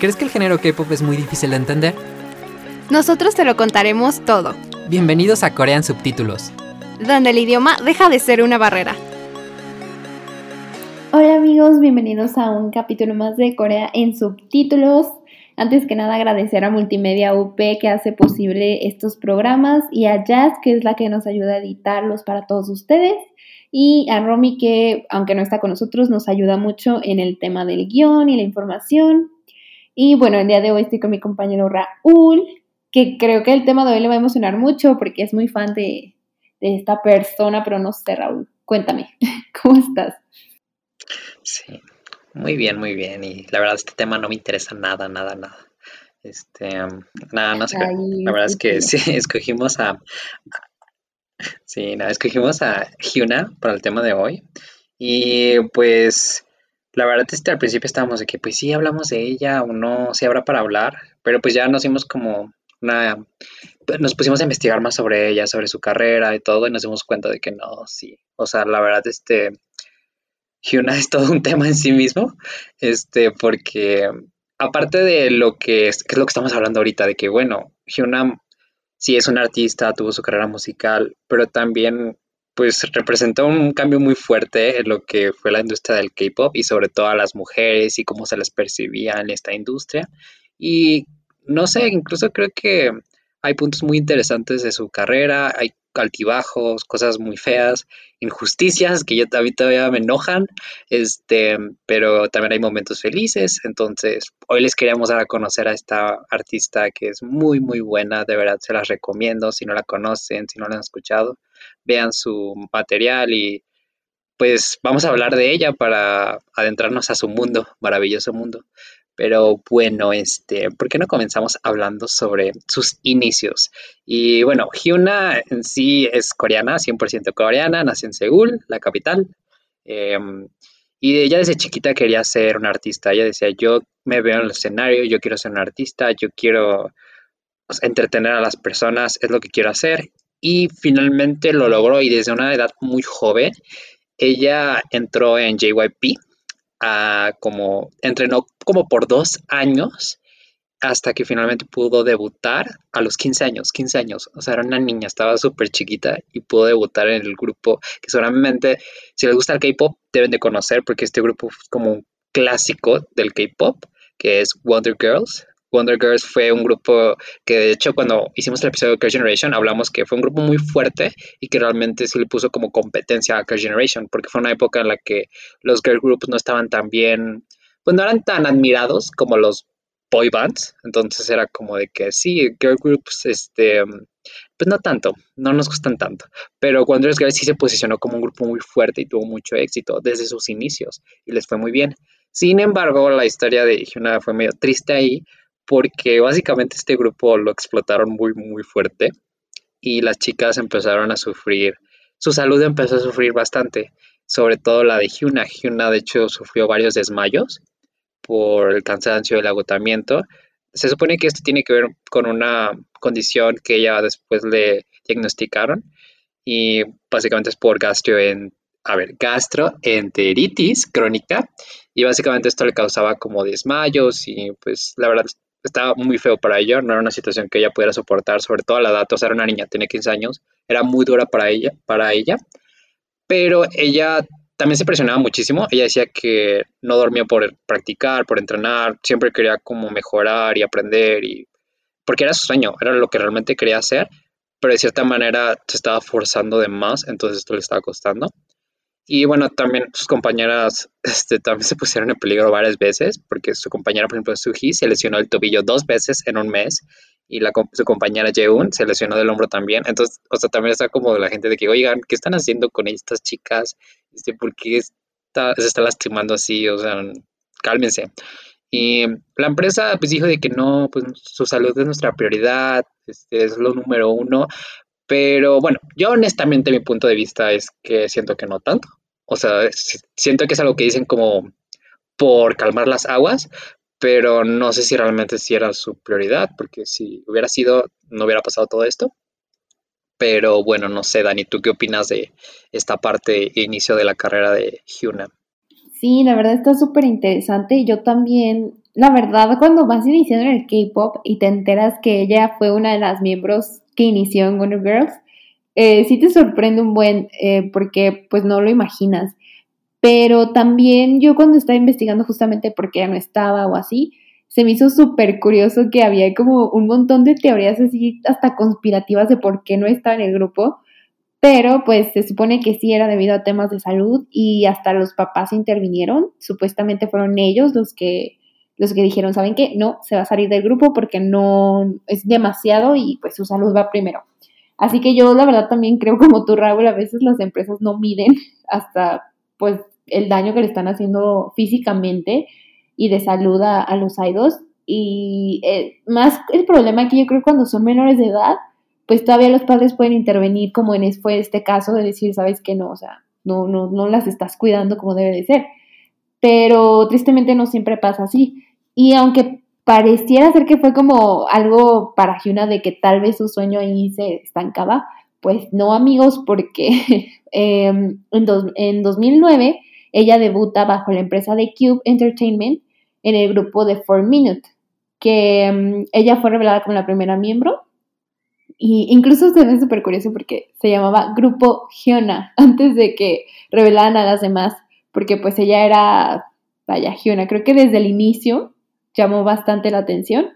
¿Crees que el género K-pop es muy difícil de entender? Nosotros te lo contaremos todo, Bienvenidos a Corean Subtítulos. donde el idioma deja de ser una barrera. Hola amigos, bienvenidos a un capítulo más de Corea en subtítulos. Antes que nada agradecer a Multimedia UP que hace posible estos programas y a Jazz que es la que nos ayuda a editarlos para todos ustedes y a Romy que aunque no está con nosotros nos ayuda mucho en el tema del guion y la información. Y bueno, el día de hoy estoy con mi compañero Raúl que creo que el tema de hoy le va a emocionar mucho porque es muy fan de, de esta persona, pero no sé Raúl, cuéntame, ¿cómo estás? Sí, muy bien, muy bien. Y la verdad, este tema no me interesa nada, nada, nada. Este, um, nada, no sé. Ay, La verdad es que sí. sí, escogimos a. Sí, no, escogimos a Hyuna para el tema de hoy. Y pues, la verdad es que al principio estábamos de que, pues sí, hablamos de ella o no, sí habrá para hablar. Pero pues ya nos dimos como una. Nos pusimos a investigar más sobre ella, sobre su carrera y todo, y nos dimos cuenta de que no, sí. O sea, la verdad, este. Hyuna es todo un tema en sí mismo, este, porque aparte de lo que es, que es lo que estamos hablando ahorita, de que bueno, Hyuna sí es una artista, tuvo su carrera musical, pero también pues representó un cambio muy fuerte en lo que fue la industria del K-pop y sobre todo a las mujeres y cómo se les percibía en esta industria. Y no sé, incluso creo que hay puntos muy interesantes de su carrera, hay altibajos, cosas muy feas, injusticias que yo a mí todavía me enojan, este, pero también hay momentos felices, entonces hoy les queríamos dar a conocer a esta artista que es muy muy buena, de verdad se las recomiendo, si no la conocen, si no la han escuchado, vean su material y pues vamos a hablar de ella para adentrarnos a su mundo, maravilloso mundo. Pero bueno, este, ¿por qué no comenzamos hablando sobre sus inicios? Y bueno, Hyuna en sí es coreana, 100% coreana, nació en Seúl, la capital. em, y ella desde chiquita quería ser una artista. Ella decía, yo me veo en el escenario, yo quiero ser una artista, yo quiero sea, entretener a las personas, es lo que quiero hacer. Y finalmente lo logró y desde una edad muy joven, ella entró en JYP, como entrenó como por dos años hasta que finalmente pudo debutar a los 15 años, 15 años, o sea, era una niña, estaba súper chiquita y pudo debutar en el grupo que seguramente, si les gusta el K-Pop, deben de conocer porque este grupo es como un clásico del K-Pop, que es Wonder Girls. Wonder Girls fue un grupo que de hecho cuando hicimos el episodio de Girl Generation hablamos que fue un grupo muy fuerte y que realmente se le puso como competencia a Girl Generation porque fue una época en la que los girl groups no estaban tan bien, pues no eran tan admirados como los boy bands, entonces era como de que sí, girl groups, este, pues no tanto, no nos gustan tanto, pero Wonder Girls sí se posicionó como un grupo muy fuerte y tuvo mucho éxito desde sus inicios y les fue muy bien. Sin embargo, la historia de Hyuna fue medio triste ahí porque básicamente este grupo lo explotaron muy, muy fuerte y las chicas empezaron a sufrir, su salud empezó a sufrir bastante, sobre todo la de Hyuna. Hyuna de hecho sufrió varios desmayos por el cansancio y el agotamiento. Se supone que esto tiene que ver con una condición que ella después le diagnosticaron y básicamente es por gastroen, a ver, gastroenteritis crónica y básicamente esto le causaba como desmayos y pues la verdad estaba muy feo para ella, no era una situación que ella pudiera soportar, sobre todo a la edad, o sea, era una niña, tenía 15 años, era muy dura para ella, para ella, pero ella también se presionaba muchísimo, ella decía que no dormía por practicar, por entrenar, siempre quería como mejorar y aprender y porque era su sueño, era lo que realmente quería hacer, pero de cierta manera se estaba forzando de más, entonces esto le estaba costando. Y bueno, también sus compañeras este, también se pusieron en peligro varias veces, porque su compañera, por ejemplo, Suji, se lesionó el tobillo dos veces en un mes, y su compañera Jeun se lesionó del hombro también. Entonces, o sea, también está como la gente de que, oigan, ¿qué están haciendo con estas chicas? Este, ¿Por qué está, se está lastimando así? O sea, cálmense. Y la empresa pues dijo de que no, pues su salud es nuestra prioridad, este, es lo número uno. Pero bueno, yo honestamente mi punto de vista es que siento que no tanto. O sea, siento que es algo que dicen como por calmar las aguas, pero no sé si realmente si era su prioridad, porque si hubiera sido, no hubiera pasado todo esto. Pero bueno, no sé, Dani, ¿tú qué opinas de esta parte, inicio de la carrera de Hyuna? Sí, la verdad está súper interesante. Yo también, la verdad, cuando vas iniciando en el K-pop y te enteras que ella fue una de las miembros que inició en Wonder Girls, eh, sí te sorprende un buen, eh, porque pues no lo imaginas. Pero también yo cuando estaba investigando justamente por qué ya no estaba o así, se me hizo súper curioso que había como un montón de teorías así hasta conspirativas de por qué no estaba en el grupo. Pero pues se supone que sí era debido a temas de salud y hasta los papás intervinieron. Supuestamente fueron ellos los que los que dijeron, ¿saben qué? No, se va a salir del grupo porque no es demasiado y pues su salud va primero. Así que yo la verdad también creo como tú, Raúl, a veces las empresas no miden hasta pues el daño que le están haciendo físicamente y de salud a, los idols. Y eh, más el problema que yo creo cuando son menores de edad, pues todavía los padres pueden intervenir como en fue este caso de decir, sabes que no, o sea, no, no, no las estás cuidando como debe de ser. Pero tristemente no siempre pasa así. Y aunque pareciera ser que fue como algo para Hyuna de que tal vez su sueño ahí se estancaba, pues no amigos, porque em, en, en 2009 ella debuta bajo la empresa de Cube Entertainment en el grupo de Four Minute, que em, ella fue revelada como la primera miembro y incluso se ve súper curioso porque se llamaba Grupo Hyuna antes de que revelaran a las demás, porque pues ella era, vaya, Hyuna. Creo que desde el inicio llamó bastante la atención.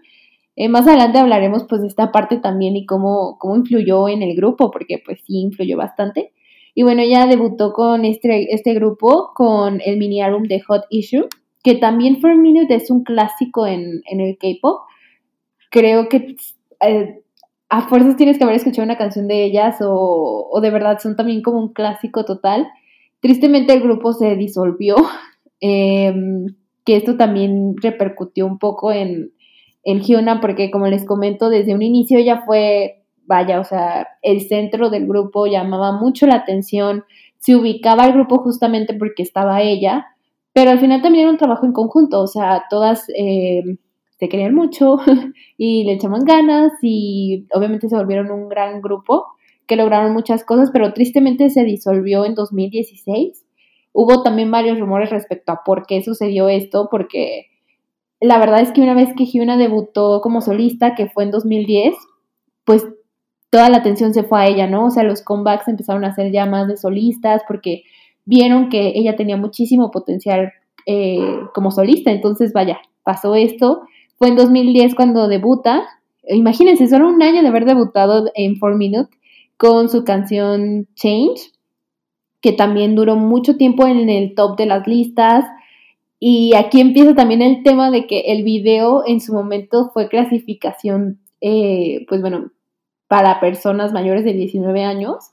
Eh, más adelante hablaremos pues de esta parte también y cómo, cómo influyó en el grupo, porque pues sí influyó bastante. Y bueno, ella debutó con este, este grupo con el mini álbum de Hot Issue, que también For a Minute es un clásico en, en el K-pop. Creo que eh, a fuerzas tienes que haber escuchado una canción de ellas o, de verdad son también como un clásico total. Tristemente el grupo se disolvió, em, que esto también repercutió un poco en, en Hyuna porque como les comento, desde un inicio ella fue, vaya, o sea, el centro del grupo llamaba mucho la atención, se ubicaba el grupo justamente porque estaba ella, pero al final también era un trabajo en conjunto, o sea, todas... Em, se querían mucho y le echaban ganas y obviamente se volvieron un gran grupo que lograron muchas cosas, pero tristemente se disolvió en 2016. Hubo también varios rumores respecto a por qué sucedió esto, porque la verdad es que una vez que Hyuna debutó como solista, que fue en 2010, pues toda la atención se fue a ella, ¿no? O sea, los comebacks empezaron a ser ya más de solistas porque vieron que ella tenía muchísimo potencial eh, como solista. Entonces, vaya, pasó esto fue en 2010 cuando debuta. Imagínense, solo un año de haber debutado en 4 Minute con su canción Change, que también duró mucho tiempo en el top de las listas. Y aquí empieza también el tema de que el video en su momento fue clasificación, eh, pues bueno, para personas mayores de 19 años.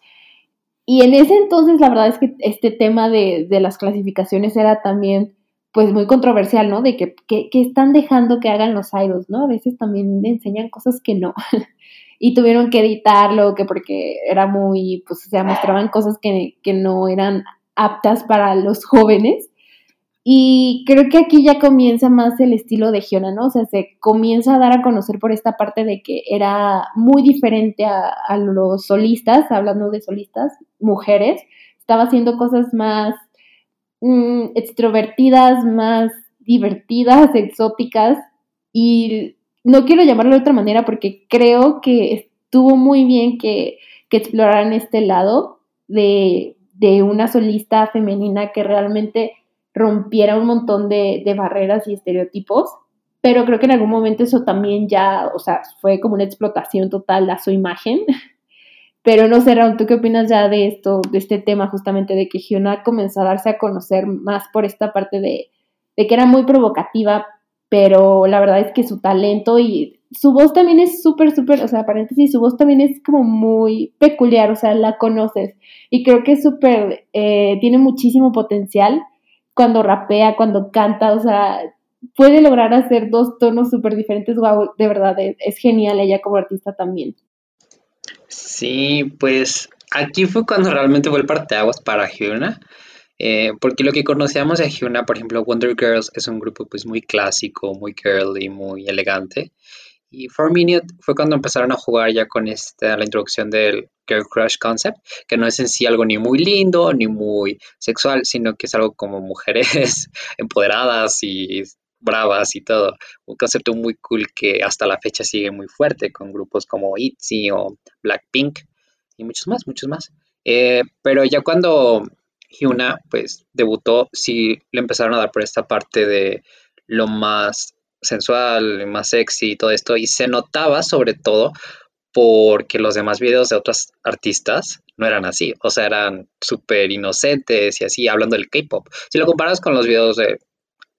Y en ese entonces la verdad es que este tema de, las clasificaciones era también pues muy controversial, ¿no? De que, están dejando que hagan los idols, ¿no? A veces también enseñan cosas que no. y tuvieron que editarlo, que porque era muy, pues, o sea, mostraban cosas que, que no eran aptas para los jóvenes. Y creo que aquí ya comienza más el estilo de Giona, ¿no? O sea, se comienza a dar a conocer por esta parte de que era muy diferente a, a los solistas, hablando de solistas, mujeres, estaba haciendo cosas más Mm, extrovertidas, más divertidas, exóticas y no quiero llamarlo de otra manera porque creo que estuvo muy bien que, exploraran este lado de, una solista femenina que realmente rompiera un montón de, de, barreras y estereotipos, pero creo que en algún momento eso también ya, o sea, fue como una explotación total a su imagen. Pero no sé, Raúl, ¿tú qué opinas ya de esto, de este tema justamente de que Hyuna comenzó a darse a conocer más por esta parte de, de que era muy provocativa, pero la verdad es que su talento y su voz también es súper, súper, o sea, paréntesis, su voz también es como muy peculiar, o sea, la conoces. Y creo que es súper, eh, tiene muchísimo potencial cuando rapea, cuando canta, o sea, puede lograr hacer dos tonos súper diferentes. Wow, de verdad, es, genial ella como artista también. Sí, pues aquí fue cuando realmente fue el parteaguas para Hyuna. Eh, porque lo que conocíamos de Hyuna, por ejemplo, Wonder Girls es un grupo pues muy clásico, muy girly, muy elegante. Y Four Minute fue cuando empezaron a jugar ya con esta, la introducción del Girl Crush Concept, que no es en sí algo ni muy lindo ni muy sexual, sino que es algo como mujeres empoderadas y bravas y todo. Un concepto muy cool que hasta la fecha sigue muy fuerte con grupos como ITZY o Blackpink y muchos más, muchos más. Eh, pero ya cuando Hyuna pues debutó, sí le empezaron a dar por esta parte de lo más sensual, más sexy y todo esto. Y se notaba sobre todo porque los demás videos de otros artistas no eran así. O sea, eran súper inocentes y así, hablando del K-pop. Si lo comparas con los videos de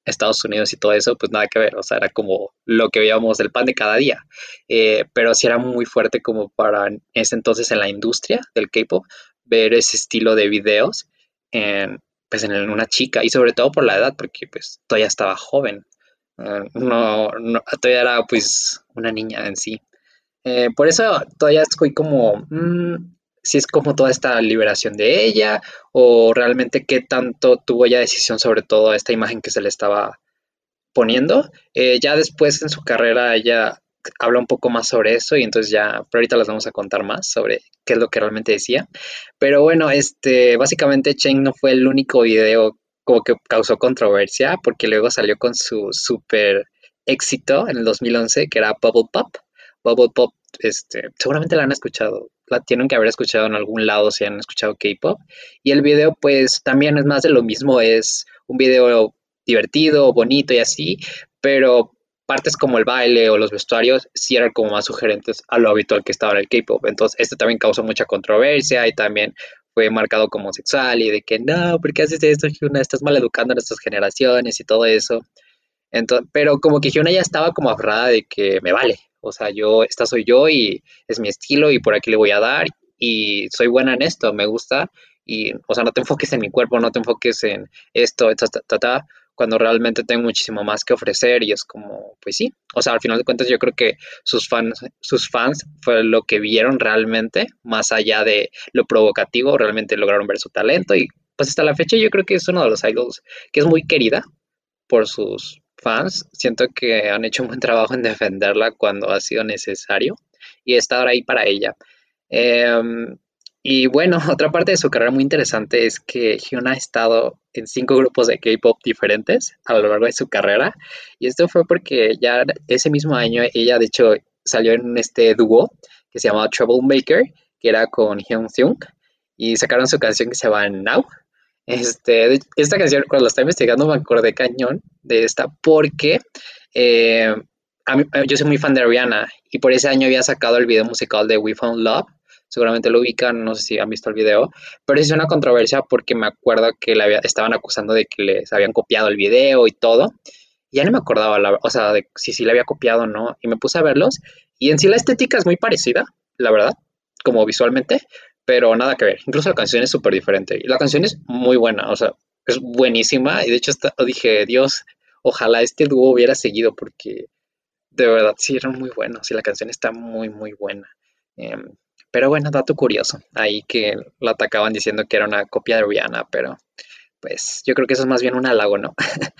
Estados Unidos y todo eso, pues nada que ver. O sea, era como lo que veíamos del pan de cada día. Eh, pero sí era muy fuerte como para ese entonces en la industria del K-pop ver ese estilo de videos en, pues en una chica y sobre todo por la edad, porque pues todavía estaba joven. Eh, no, todavía era pues una niña en sí. Eh, por eso todavía estoy como, mm, si es como toda esta liberación de ella o realmente qué tanto tuvo ella decisión sobre todo esta imagen que se le estaba poniendo. Eh, ya después en su carrera ella habla un poco más sobre eso y entonces ya, pero ahorita les vamos a contar más sobre qué es lo que realmente decía. Pero bueno, este, básicamente Cheng no fue el único video como que causó controversia porque luego salió con su super éxito en el 2011 que era Bubble Pop. Bubble Pop, este, seguramente la han escuchado, la tienen que haber escuchado en algún lado si han escuchado K-pop. Y el video pues también es más de lo mismo, es un video divertido, bonito y así, pero partes como el baile o los vestuarios sí eran como más sugerentes a lo habitual que estaba en el K-pop. Entonces, este también causó mucha controversia y también fue marcado como sexual y de que no, ¿por qué haces esto, Hyuna? Estás mal educando a nuestras generaciones y todo eso. Entonces, pero como que Hyuna ya estaba como aferrada de que me vale. O sea, yo, esta soy yo y es mi estilo y por aquí le voy a dar y soy buena en esto, me gusta. Y, o sea, no te enfoques en mi cuerpo, no te enfoques en esto, ta, ta, ta, cuando realmente tengo muchísimo más que ofrecer y es como, pues sí, o sea, al final de cuentas yo creo que sus fans, sus fans fue lo que vieron realmente, más allá de lo provocativo, realmente lograron ver su talento y pues hasta la fecha yo creo que es uno de los idols que es muy querida por sus fans, siento que han hecho un buen trabajo en defenderla cuando ha sido necesario y estar ahí para ella. Em, y bueno, otra parte de su carrera muy interesante es que Hyuna ha estado en cinco grupos de K-pop diferentes a lo largo de su carrera. Y esto fue porque ya ese mismo año ella, de hecho, salió en este dúo que se llamaba Troublemaker, que era con Hyun Seung, y sacaron su canción que se llama Now. Este, esta canción, cuando la estaba investigando, me acordé cañón de esta porque eh, yo soy muy fan de Ariana y por ese año había sacado el video musical de We Found Love seguramente lo ubican, no sé si han visto el video, pero es una controversia porque me acuerdo que estaban acusando de que les habían copiado el video y todo. ya no me acordaba, la, o sea, de si sí le había copiado o no, y me puse a verlos, y en sí la estética es muy parecida, la verdad, como visualmente, pero nada que ver. Incluso la canción es súper diferente. Y la canción es muy buena, o sea, es buenísima. Y de hecho dije, Dios, ojalá este dúo hubiera seguido porque de verdad sí eran muy buenos y la canción está muy, muy buena. Em, pero bueno, dato curioso, ahí que lo atacaban diciendo que era una copia de Rihanna, pero pues yo creo que eso es más bien un halago, ¿no?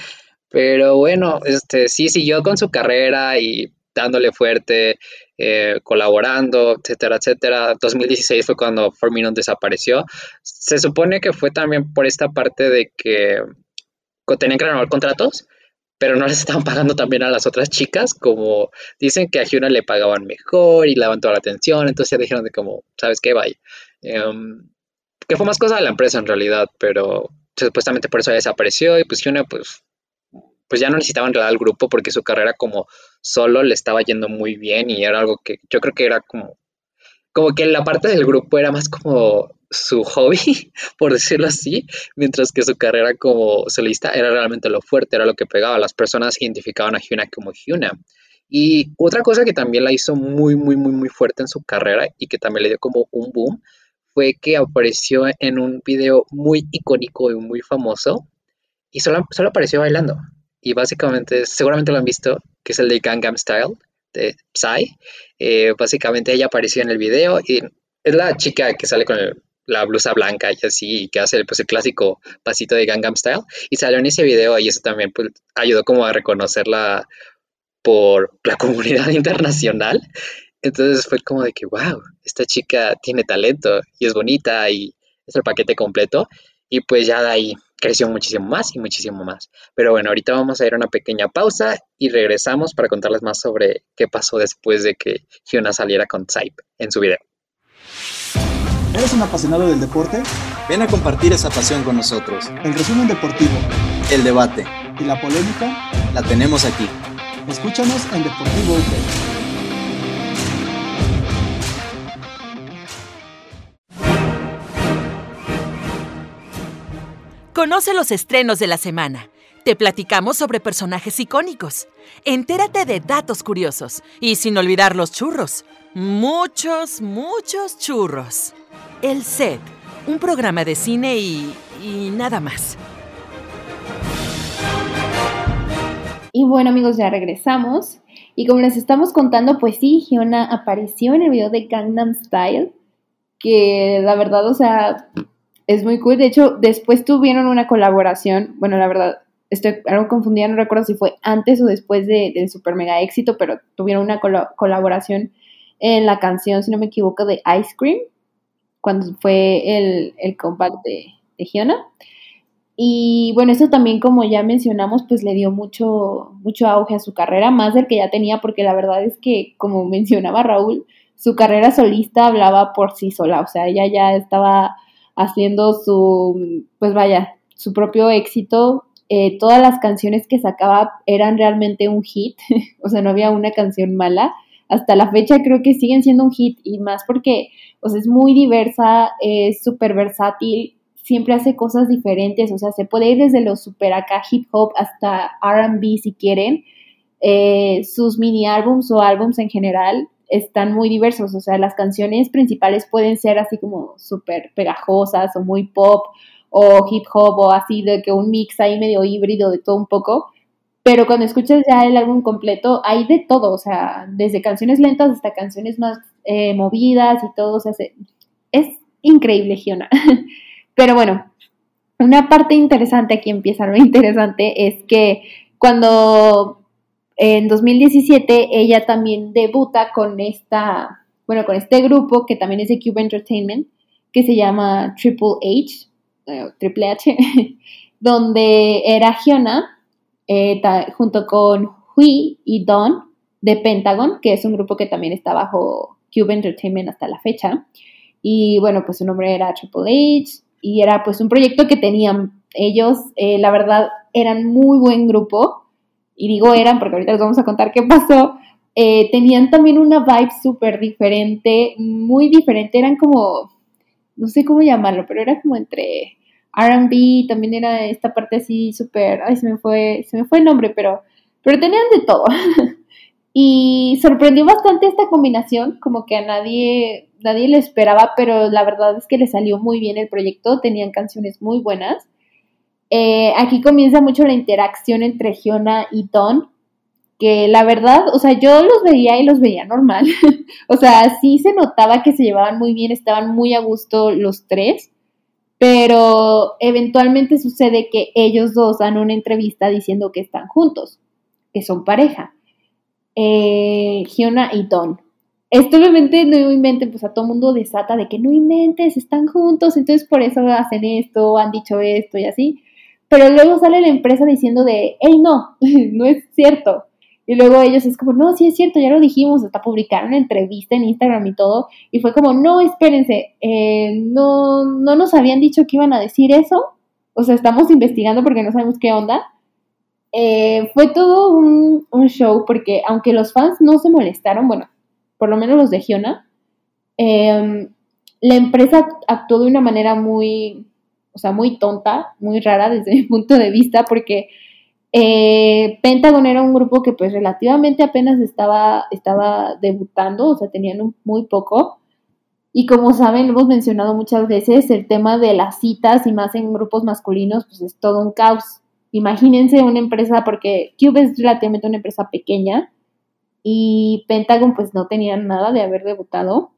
pero bueno, este sí siguió con su carrera y dándole fuerte, eh, colaborando, etcétera, etcétera. 2016 fue cuando Forminon desapareció. Se supone que fue también por esta parte de que tenían que renovar contratos pero no les estaban pagando también a las otras chicas, como dicen que a Hyuna le pagaban mejor y le daban toda la atención, entonces ya dijeron de como, ¿sabes qué? Vaya. Em, que fue más cosa de la empresa en realidad, pero supuestamente por eso desapareció y pues Hyuna pues, pues ya no necesitaba en realidad al grupo porque su carrera como solo le estaba yendo muy bien y era algo que yo creo que era como, como que la parte del grupo era más como su hobby, por decirlo así, mientras que su carrera como solista era realmente lo fuerte, era lo que pegaba. Las personas identificaban a Hyuna como Hyuna. Y otra cosa que también la hizo muy, muy, muy, muy fuerte en su carrera y que también le dio como un boom fue que apareció en un video muy icónico y muy famoso y solo, solo apareció bailando. y básicamente, seguramente lo han visto, que es el de Gangnam Style de Psy. Eh, básicamente ella apareció en el video y es la chica que sale con la blusa blanca y así, que hace pues, el clásico pasito de Gangnam Style. Y salió en ese video y eso también pues, ayudó como a reconocerla por la comunidad internacional. Entonces fue como de que, wow, esta chica tiene talento y es bonita y es el paquete completo. Y pues ya de ahí creció muchísimo más y muchísimo más. Pero bueno, ahorita vamos a ir a una pequeña pausa y regresamos para contarles más sobre qué pasó después de que Hyuna saliera con Type en su video. ¿Eres un apasionado del deporte? Ven a compartir esa pasión con nosotros. El resumen deportivo. El debate. Y la polémica. La tenemos aquí. Escúchanos en Deportivo UP. Conoce los estrenos de la semana. Te platicamos sobre personajes icónicos. Entérate de datos curiosos. Y sin olvidar los churros. Muchos, muchos churros. El Set, un programa de cine y, y nada más. Y bueno amigos, ya regresamos. Y como les estamos contando, pues sí, Giona apareció en el video de Gangnam Style. Que la verdad, o sea, es muy cool. De hecho, después tuvieron una colaboración. Bueno, la verdad, estoy algo confundida, no recuerdo si fue antes o después del super mega éxito, pero tuvieron una colaboración en la canción, si no me equivoco, de Ice Cream, cuando fue el, el compact de, de Giona. Y bueno, eso también, como ya mencionamos, pues le dio mucho, mucho auge a su carrera, más del que ya tenía, porque la verdad es que, como mencionaba Raúl, su carrera solista hablaba por sí sola, o sea, ella ya estaba haciendo su, pues vaya, su propio éxito. Eh, todas las canciones que sacaba eran realmente un hit, o sea, no había una canción mala. Hasta la fecha creo que siguen siendo un hit y más porque, o sea, es muy diversa, es súper versátil, siempre hace cosas diferentes, o sea, se puede ir desde lo super acá hip hop hasta RB si quieren. Eh, sus mini álbums o álbums en general están muy diversos, o sea, las canciones principales pueden ser así como súper pegajosas o muy pop o hip hop o así de que un mix ahí medio híbrido de todo un poco, pero cuando escuchas ya el álbum completo hay de todo, o sea, desde canciones lentas hasta canciones más eh, movidas y todo, o sea, es increíble, Giona. pero bueno, una parte interesante, aquí empieza lo interesante, es que cuando en 2017 ella también debuta con esta, bueno, con este grupo que también es de Cube Entertainment, que se llama Triple H, Triple H, donde era Hyuna eh, junto con Hui y Don de Pentagon, que es un grupo que también está bajo Cube Entertainment hasta la fecha. Y bueno, pues su nombre era Triple H y era pues un proyecto que tenían ellos, eh, la verdad, eran muy buen grupo. Y digo eran porque ahorita les vamos a contar qué pasó, eh, tenían también una vibe súper diferente, muy diferente, eran como, no sé cómo llamarlo, pero era como entre RB, también era esta parte así súper, ay, se me fue, se me fue el nombre, pero, pero tenían de todo. y sorprendió bastante esta combinación, como que a nadie, nadie le esperaba, pero la verdad es que le salió muy bien el proyecto, tenían canciones muy buenas. Eh, aquí comienza mucho la interacción entre Giona y Don, que la verdad, o sea, yo los veía y los veía normal. o sea, sí se notaba que se llevaban muy bien, estaban muy a gusto los tres, pero eventualmente sucede que ellos dos dan una entrevista diciendo que están juntos, que son pareja. Eh, Giona y Don. Esto obviamente no inventen, pues a todo mundo desata de que no inventes, están juntos, entonces por eso hacen esto, han dicho esto y así. Pero luego sale la empresa diciendo de, hey, no, no es cierto. Y luego ellos es como, no, sí es cierto, ya lo dijimos, hasta publicaron entrevista en Instagram y todo. Y fue como, no, espérense, eh, no, no nos habían dicho que iban a decir eso. O sea, estamos investigando porque no sabemos qué onda. Eh, fue todo un, show porque aunque los fans no se molestaron, bueno, por lo menos los de Giona, eh, la empresa actuó de una manera muy, o sea, muy tonta, muy rara desde mi punto de vista, porque eh, Pentagon era un grupo que pues relativamente apenas estaba, estaba debutando, o sea, tenían muy poco. Y como saben, hemos mencionado muchas veces, el tema de las citas y más en grupos masculinos, pues es todo un caos. imagínense una empresa, porque Cube es relativamente una empresa pequeña y Pentagon pues no tenía nada de haber debutado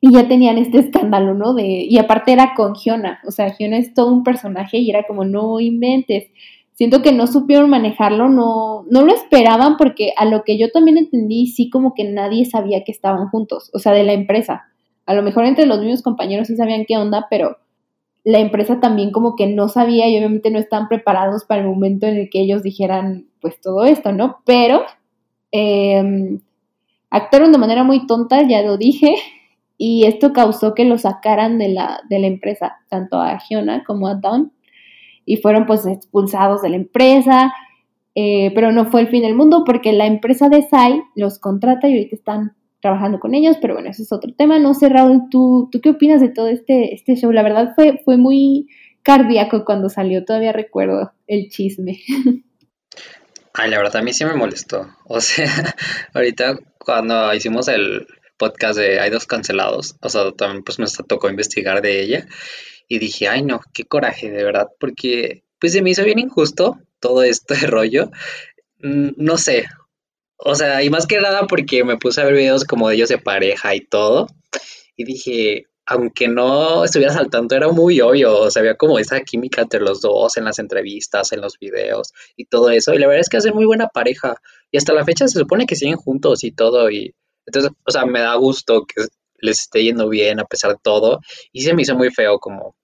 y ya tenían este escándalo, ¿no? De, y aparte era con Giona, o sea, Giona es todo un personaje y era como, no inventes. Siento que no supieron manejarlo, no, no lo esperaban porque a lo que yo también entendí, sí como que nadie sabía que estaban juntos, o sea, de la empresa. A lo mejor entre los mismos compañeros sí sabían qué onda, pero la empresa también como que no sabía y obviamente no estaban preparados para el momento en el que ellos dijeran pues todo esto, ¿no? Pero eh, actuaron de manera muy tonta, ya lo dije, y esto causó que lo sacaran de la, de la empresa, tanto a Giona como a Don, y fueron pues expulsados de la empresa, eh, pero no fue el fin del mundo porque la empresa de Sai los contrata y ahorita están trabajando con ellos, pero bueno, ese es otro tema. No sé, Raúl, ¿tú, ¿tú qué opinas de todo este, este show? La verdad fue, fue muy cardíaco cuando salió, todavía recuerdo el chisme. Ay, la verdad a mí sí me molestó. O sea, ahorita cuando hicimos el, podcast de Hay dos cancelados, o sea, también pues me tocó investigar de ella y dije, ay no, qué coraje, de verdad, porque pues se me hizo bien injusto todo este rollo, mm, no sé, o sea, y más que nada porque me puse a ver videos como de ellos de pareja y todo, y dije, aunque no estuviera saltando, era muy obvio, o sea, había como esa química entre los dos en las entrevistas, en los videos y todo eso, y la verdad es que hacen muy buena pareja, y hasta la fecha se supone que siguen juntos y todo, y entonces, o sea, me da gusto que les esté yendo bien a pesar de todo. Y se me hizo muy feo como,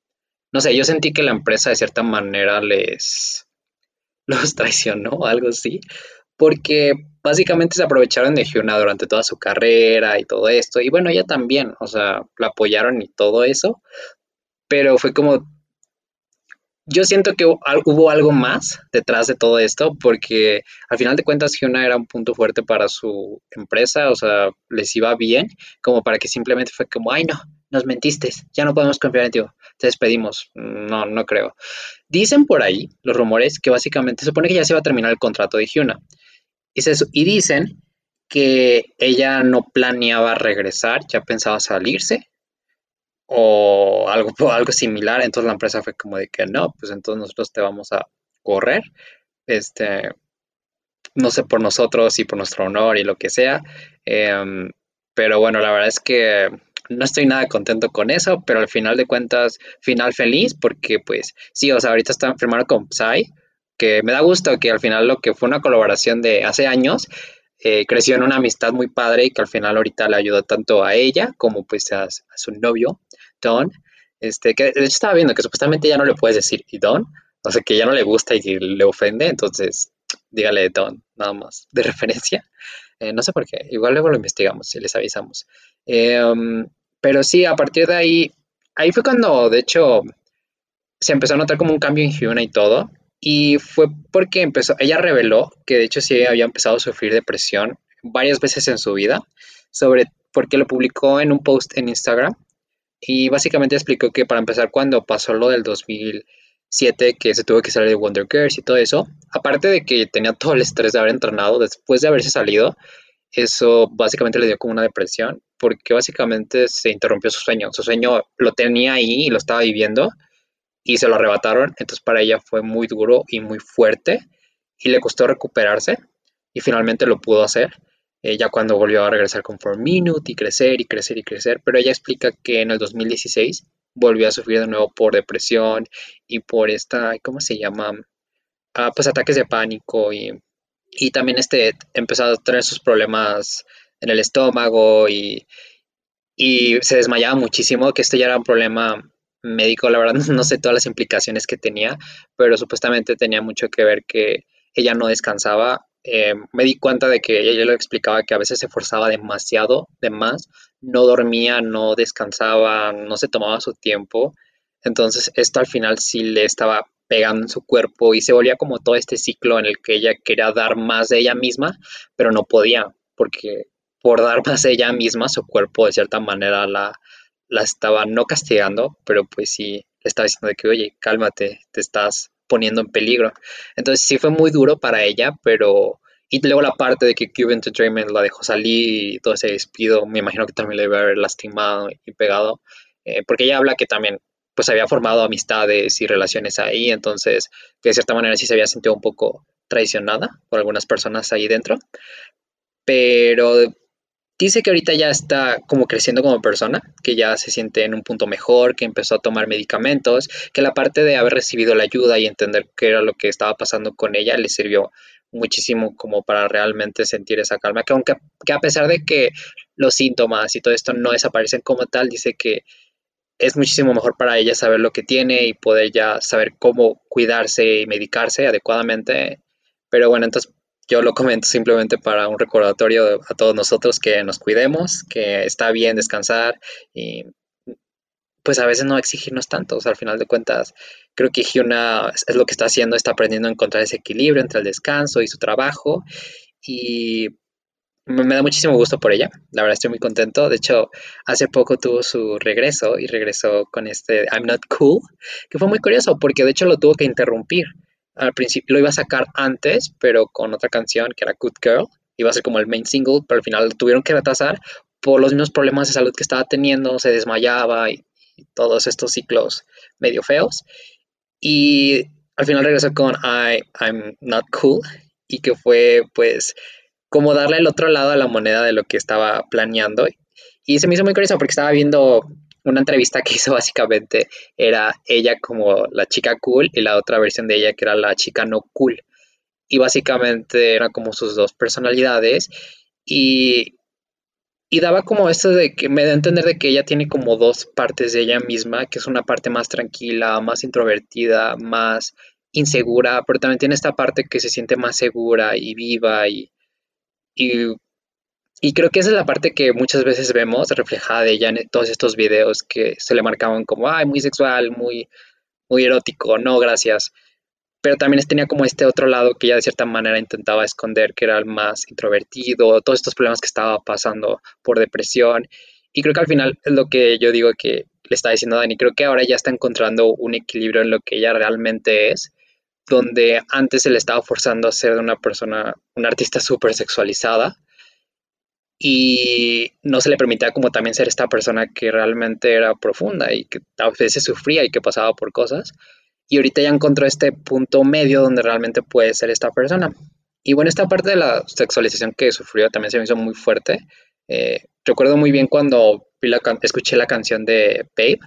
no sé, yo sentí que la empresa de cierta manera les los traicionó algo así. Porque básicamente se aprovecharon de Hyuna durante toda su carrera y todo esto. Y bueno, ella también, o sea, la apoyaron y todo eso. Pero fue como yo siento que hubo algo más detrás de todo esto, porque al final de cuentas Hyuna era un punto fuerte para su empresa, o sea, les iba bien, como para que simplemente fue como, ay no, nos mentiste, ya no podemos confiar en ti, te despedimos. No, no creo. Dicen por ahí los rumores que básicamente se supone que ya se iba a terminar el contrato de Hyuna. Y, y dicen que ella no planeaba regresar, ya pensaba salirse, o algo, algo similar. Entonces la empresa fue como de que no, pues entonces nosotros te vamos a correr. Este, no sé, por nosotros y por nuestro honor y lo que sea. Em, pero bueno, la verdad es que no estoy nada contento con eso, pero al final de cuentas, final feliz, porque pues sí, o sea, ahorita están firmando con Psy, que me da gusto que al final lo que fue una colaboración de hace años, eh, creció en una amistad muy padre y que al final ahorita le ayudó tanto a ella como pues a, su novio, Don. Este, que de hecho estaba viendo que supuestamente ya no le puedes decir y Don, o sea que ya no le gusta y le ofende, entonces dígale Don, nada más, de referencia. Eh, no sé por qué, igual luego lo investigamos y les avisamos. Em, pero sí, a partir de ahí, ahí fue cuando de hecho se empezó a notar como un cambio en Hyuna y todo. Y fue porque empezó, ella reveló que de hecho sí había empezado a sufrir depresión varias veces en su vida, sobre porque lo publicó en un post en Instagram. Y básicamente explicó que para empezar, cuando pasó lo del 2007, que se tuvo que salir de Wonder Girls y todo eso, aparte de que tenía todo el estrés de haber entrenado después de haberse salido, eso básicamente le dio como una depresión, porque básicamente se interrumpió su sueño. Su sueño lo tenía ahí y lo estaba viviendo, y se lo arrebataron. Entonces para ella fue muy duro y muy fuerte y le costó recuperarse y finalmente lo pudo hacer. Ella cuando volvió a regresar con 4 Minute y crecer y crecer y crecer, pero ella explica que en el 2016 volvió a sufrir de nuevo por depresión y por esta, ¿cómo se llama? Ah, pues ataques de pánico y, y también este, empezó a tener sus problemas en el estómago y, y se desmayaba muchísimo, que esto ya era un problema médico, la verdad no sé todas las implicaciones que tenía, pero supuestamente tenía mucho que ver que ella no descansaba. Eh, me di cuenta de que ella, le explicaba que a veces se forzaba demasiado, de más, no dormía, no descansaba, no se tomaba su tiempo. Entonces esto al final sí le estaba pegando en su cuerpo y se volvía como todo este ciclo en el que ella quería dar más de ella misma, pero no podía, porque por dar más de ella misma, su cuerpo de cierta manera la, la estaba no castigando, pero pues sí le estaba diciendo de que, oye, cálmate, te estás poniendo en peligro. Entonces sí fue muy duro para ella, pero... Y luego la parte de que Cube Entertainment la dejó salir y todo ese despido, me imagino que también le debe haber lastimado y pegado, eh, porque ella habla que también pues había formado amistades y relaciones ahí, entonces que de cierta manera sí se había sentido un poco traicionada por algunas personas ahí dentro. Pero dice que ahorita ya está como creciendo como persona, que ya se siente en un punto mejor, que empezó a tomar medicamentos, que la parte de haber recibido la ayuda y entender qué era lo que estaba pasando con ella le sirvió muchísimo como para realmente sentir esa calma, que aunque que a pesar de que los síntomas y todo esto no desaparecen como tal, dice que es muchísimo mejor para ella saber lo que tiene y poder ya saber cómo cuidarse y medicarse adecuadamente. Pero bueno, entonces yo lo comento simplemente para un recordatorio a todos nosotros que nos cuidemos, que está bien descansar y pues a veces no exigirnos tanto. O sea, al final de cuentas, creo que Hyuna es lo que está haciendo, está aprendiendo a encontrar ese equilibrio entre el descanso y su trabajo. Y me da muchísimo gusto por ella. La verdad estoy muy contento. De hecho, hace poco tuvo su regreso y regresó con este I'm Not Cool, que fue muy curioso porque de hecho lo tuvo que interrumpir. Al principio lo iba a sacar antes, pero con otra canción que era Good Girl. Iba a ser como el main single, pero al final lo tuvieron que retrasar por los mismos problemas de salud que estaba teniendo. Se desmayaba y, todos estos ciclos medio feos. Y al final regresó con I'm Not Cool y que fue pues como darle el otro lado a la moneda de lo que estaba planeando. Y se me hizo muy curioso porque estaba viendo una entrevista que hizo básicamente, era ella como la chica cool y la otra versión de ella que era la chica no cool. Y básicamente eran como sus dos personalidades y, y daba como esto de que me da a entender de que ella tiene como dos partes de ella misma, que es una parte más tranquila, más introvertida, más insegura, pero también tiene esta parte que se siente más segura y viva y, y, creo que esa es la parte que muchas veces vemos reflejada de ella en todos estos videos que se le marcaban como, ay, muy sexual, muy, muy erótico, no, gracias. Pero también tenía como este otro lado que ella de cierta manera intentaba esconder, que era el más introvertido, todos estos problemas que estaba pasando por depresión. Y creo que al final es lo que yo digo que le está diciendo Dani, creo que ahora ya está encontrando un equilibrio en lo que ella realmente es donde antes se le estaba forzando a ser de una persona, una artista súper sexualizada y no se le permitía como también ser esta persona que realmente era profunda y que a veces sufría y que pasaba por cosas. Y ahorita ya encontró este punto medio donde realmente puede ser esta persona. Y bueno, esta parte de la sexualización que sufrió también se me hizo muy fuerte. Eh, recuerdo muy bien cuando escuché la canción de Babe,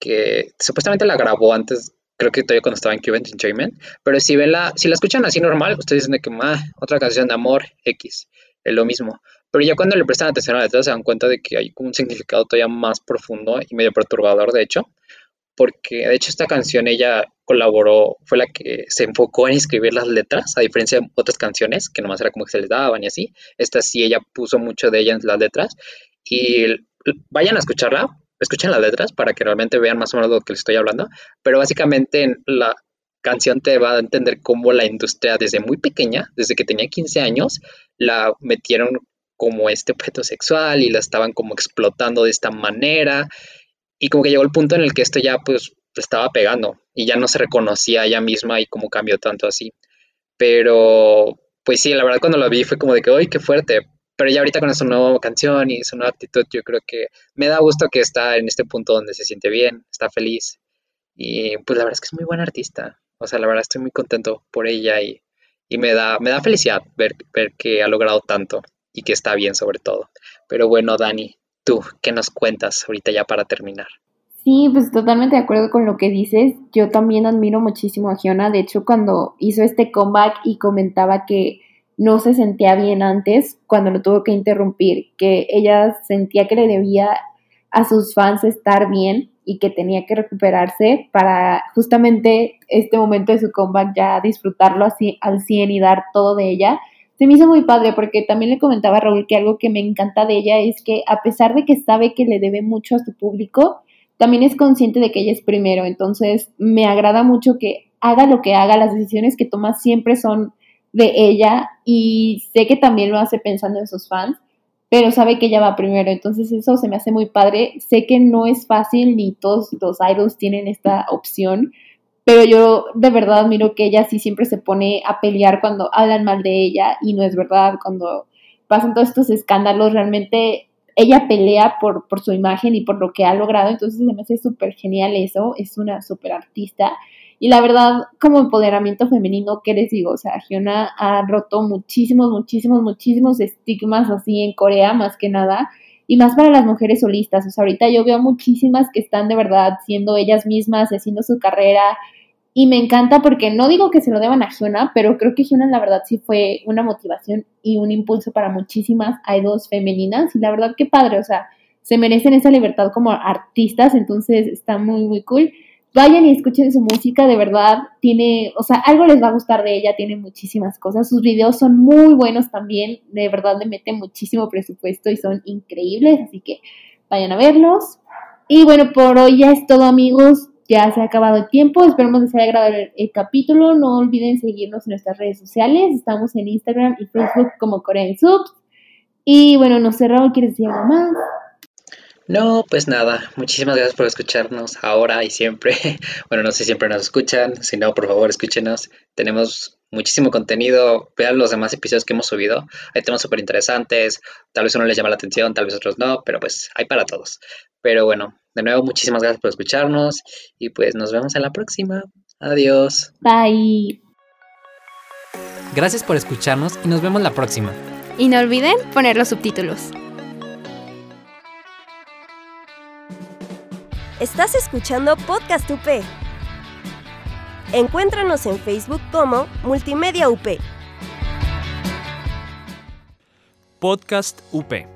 que supuestamente la grabó antes creo que todavía cuando estaba en Cuban Entertainment, pero si ven la, si la escuchan así normal, ustedes dicen que ah, otra canción de amor X, es lo mismo. Pero ya cuando le prestan atención a la letra se dan cuenta de que hay un significado todavía más profundo y medio perturbador, de hecho, porque de hecho esta canción ella colaboró, fue la que se enfocó en escribir las letras, a diferencia de otras canciones que nomás era como que se les daban y así. Esta sí ella puso mucho de ella en las letras y vayan a escucharla escuchen las letras para que realmente vean más o menos lo que les estoy hablando, pero básicamente en la canción te va a entender cómo la industria desde muy pequeña, desde que tenía 15 años, la metieron como este objeto sexual y la estaban como explotando de esta manera y como que llegó el punto en el que esto ya pues estaba pegando y ya no se reconocía ella misma y cómo cambió tanto así. Pero pues sí, la verdad cuando la vi fue como de que, ¡ay, qué fuerte! pero ya ahorita con su nueva canción y su nueva actitud, yo creo que me da gusto que está en este punto donde se siente bien, está feliz. Y pues la verdad es que es muy buena artista. O sea, la verdad estoy muy contento por ella y, me, da, me da felicidad ver, ver que ha logrado tanto y que está bien sobre todo. Pero bueno, Dani, tú, ¿qué nos cuentas ahorita ya para terminar? Sí, pues totalmente de acuerdo con lo que dices. Yo también admiro muchísimo a Giona. De hecho, cuando hizo este comeback y comentaba que no se sentía bien antes cuando lo tuvo que interrumpir, que ella sentía que le debía a sus fans estar bien y que tenía que recuperarse para justamente este momento de su comeback ya disfrutarlo así al 100 y dar todo de ella. Se me hizo muy padre porque también le comentaba a Raúl que algo que me encanta de ella es que a pesar de que sabe que le debe mucho a su público, también es consciente de que ella es primero. Entonces me agrada mucho que haga lo que haga, las decisiones que toma siempre son de ella y sé que también lo hace pensando en sus fans, pero sabe que ella va primero, entonces eso se me hace muy padre. Sé que no es fácil ni todos los idols tienen esta opción, pero yo de verdad admiro que ella sí siempre se pone a pelear cuando hablan mal de ella y no es verdad, cuando pasan todos estos escándalos, realmente ella pelea por, por su imagen y por lo que ha logrado, entonces se me hace súper genial eso, es una súper artista. Y la verdad, como empoderamiento femenino, ¿qué les digo? O sea, Hyuna ha roto muchísimos, muchísimos, muchísimos estigmas así en Corea, más que nada, y más para las mujeres solistas. O sea, ahorita yo veo muchísimas que están de verdad siendo ellas mismas, haciendo su carrera, y me encanta porque no digo que se lo deban a Hyuna, pero creo que Hyuna la verdad sí fue una motivación y un impulso para muchísimas idols femeninas. Y la verdad que padre, o sea, se merecen esa libertad como artistas, entonces está muy, muy cool. Vayan y escuchen su música, de verdad, tiene, o sea, algo les va a gustar de ella, tiene muchísimas cosas. Sus videos son muy buenos también, de verdad le mete muchísimo presupuesto y son increíbles, así que vayan a verlos. Y bueno, por hoy ya es todo amigos ya se ha acabado el tiempo. Esperemos que haya agradado el, capítulo. No olviden seguirnos en nuestras redes sociales. Estamos en Instagram y Facebook como Korean Subs. Y bueno, no sé, ¿quieres decir algo más? No, pues nada, muchísimas gracias por escucharnos ahora y siempre. Bueno, no sé si siempre nos escuchan, si no, por favor, escúchenos. Tenemos muchísimo contenido, vean los demás episodios que hemos subido. Hay temas súper interesantes, tal vez uno les llama la atención, tal vez otros no, pero pues hay para todos. Pero bueno, de nuevo, muchísimas gracias por escucharnos y pues nos vemos en la próxima. Adiós. Bye. Gracias por escucharnos y nos vemos la próxima. Y no olviden poner los subtítulos. Estás escuchando Podcast UP. Encuéntranos en Facebook como Multimedia UP. Podcast UP.